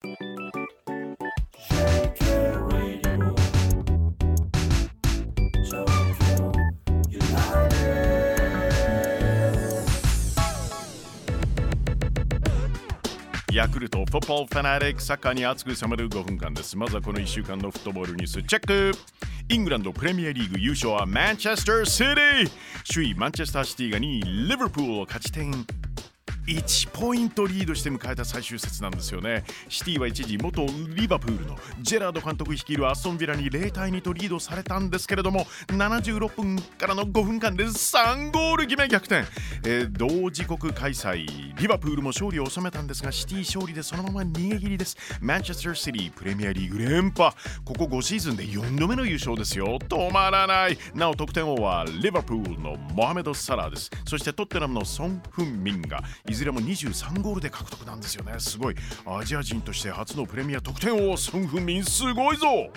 ヤクルトフォットボーファナリックサッカーに熱く迫る5分間です。まずはこの1週間のフットボールニュースチェック。イングランドプレミアリーグ優勝はマンチェスターシティ首位マンチェスターシティが2位リバプールを勝ち点1ポイントリードして迎えた最終節なんですよね。シティは一時元リバプールのジェラード監督率いるアストンビラに0対2とリードされたんですけれども76分からの5分間で3ゴール決め逆転、えー、同時刻開催リバプールも勝利を収めたんですがシティ勝利でそのまま逃げ切りです。マンチェスターシティプレミアリーグ連覇。ここ5シーズンで4度目の優勝ですよ。止まらない。なお得点王はリバプールのモハメド・サラーです。そしてトッテナムのソン・フンミンがいずずれも23ゴールで獲得なんですよね。すごい。アジア人として初のプレミア得点王ソン・フンミンすごいぞ。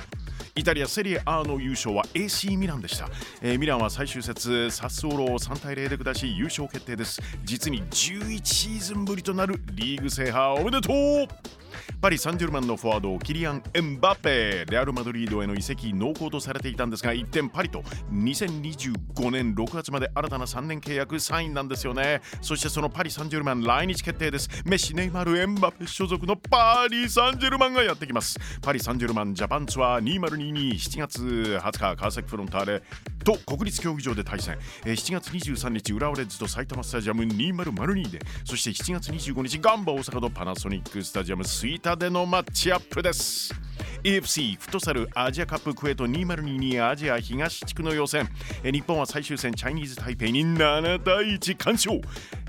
イタリアセリエ A の優勝は AC ミランでした、えー、ミランは最終節サッソーロを3対0で下し優勝決定です。実に11シーズンぶりとなるリーグ制覇おめでとう。パリ・サンジェルマンのフォワードキリアン・エンバペ。レアル・マドリードへの移籍濃厚とされていたんですが一転パリと。2025年6月まで新たな3年契約サインなんですよね。そしてそのパリ・サンジェルマン来日決定です。メッシ・ネイマル・エンバペ所属のパリ・サンジェルマンがやってきます。パリ・サンジェルマンジャパンツアー20227月20日川崎フロンターレと国立競技場で対戦、7月23日浦和レッズと埼玉スタジアム2002でそして7月25日ガンバ大阪とパナソニックスタジアムスイタでのマッチアップです。AFC フットサルアジアカップクエート2022アジア東地区の予選。日本は最終戦チャイニーズ台北に7対1完勝。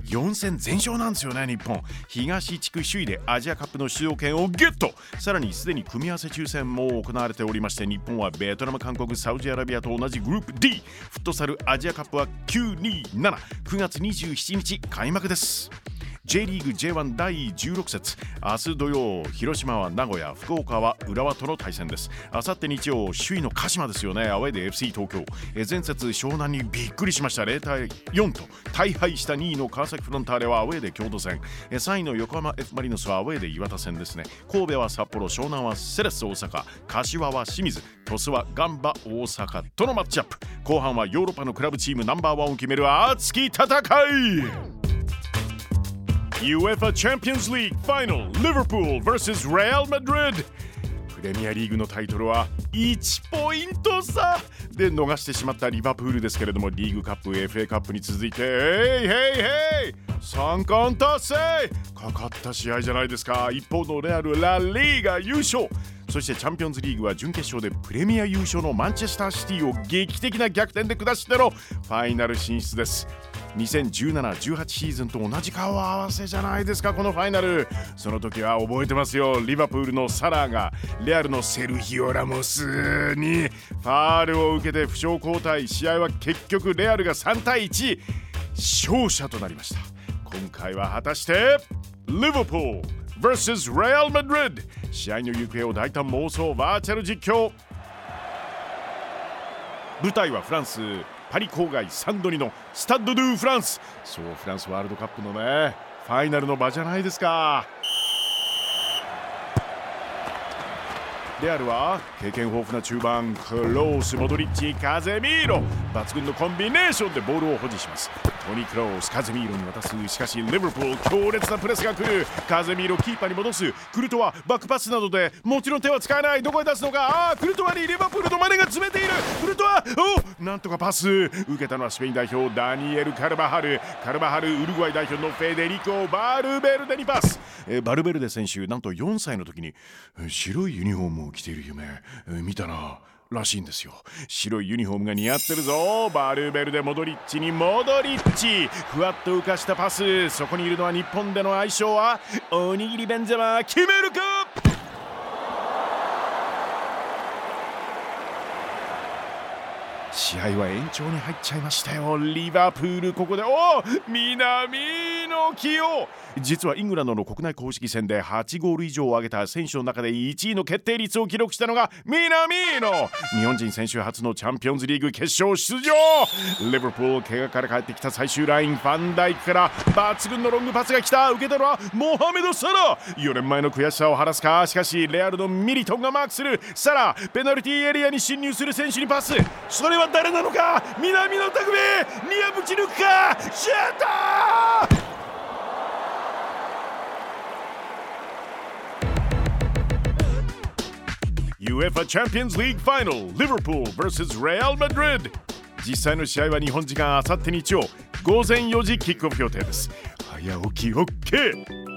4戦全勝なんですよね日本。東地区首位でアジアカップの出場権をゲット。さらにすでに組み合わせ抽選も行われておりまして日本はベトナム韓国サウジアラビアと同じグループ D フットサルアジアカップは9279月27日開幕です。J リーグ J1 第16節。明日土曜広島は名古屋福岡は浦和との対戦です。あさって日曜首位の鹿島ですよね。アウェーで FC 東京。え前節湘南にびっくりしました。0対4と大敗した2位の川崎フロンターレはアウェーで京都戦。え3位の横浜 F マリノスはアウェーで岩田戦ですね。神戸は札幌湘南はセレッソ大阪。柏は清水鳥栖はガンバ大阪とのマッチアップ。後半はヨーロッパのクラブチームナンバーワンを決める熱き戦い。UEFA Champions League Final Liverpool vs Real Madrid. プレミアリーグのタイトルは1ポイント差で逃してしまったリバプールですけれどもリーグカップ FA カップに続いてヘイヘイヘイ三冠達成!かかった試合じゃないですか。一方のレアルラ・リーガ優勝。そしてチャンピオンズリーグは準決勝でプレミア優勝のマンチェスターシティを劇的な逆転で下してのファイナル進出です。2017-18シーズンと同じ顔合わせじゃないですかこのファイナル。その時は覚えてますよ。リバプールのサラーがレアルのセルヒオ・ラモスにファールを受けて負傷交代。試合は結局レアルが3対1勝者となりました。今回は果たしてリバプール。Vs レアル・マドリッド試合の行方を大胆妄想バーチャル実況。舞台はフランスパリ郊外サンドニのスタッド・ドゥ・フランス。そうフランスワールドカップのねファイナルの場じゃないですか。レアルは経験豊富な中盤クロースモドリッチカゼミーロ。抜群のコンビネーションでボールを保持します。トニー・クロースカゼミーロに渡す。しかしリバプール強烈なプレスが来る。カゼミーロキーパーに戻す。クルトワバックパスなどでもちろん手は使えない。どこへ出すのか？ああクルトワにリバプールのマネが詰めている。クルトワおなんとかパス受けたのはスペイン代表ダニエル・カルバハル。カルバハルウルグアイ代表のフェデリコ・バルベルデにパス。えバルベルデ選手なんと4歳の時に白いユニフォームを着ている夢、え見たならしいんですよ。白いユニフォームが似合ってるぞ。バルベルデモドリッチにモドリッチふわっと浮かしたパス。そこにいるのは日本での相性はおにぎりベンゼマ決めるか？試合は延長に入っちゃいましたよ。リバプールここでお南の起用実はイングランドの国内公式戦で8ゴール以上を挙げた選手の中で1位の決定率を記録したのが南野。日本人選手初のチャンピオンズリーグ決勝出場。リバプール怪我から帰ってきた最終ラインファンダイクから抜群のロングパスが来た。受けたのはモハメド・サラ。4年前の悔しさを晴らすか。しかしレアルのミリトンがマークする。サラペナルティーエリアに侵入する選手にパス。それは誰なのか？南野拓実ニアぶち抜くか？シュー！ト UEFA Champions League Final Liverpool vs Real Madrid 実際の試合は日本時間あさって日曜午前4時キックオフ予定です。早起き OK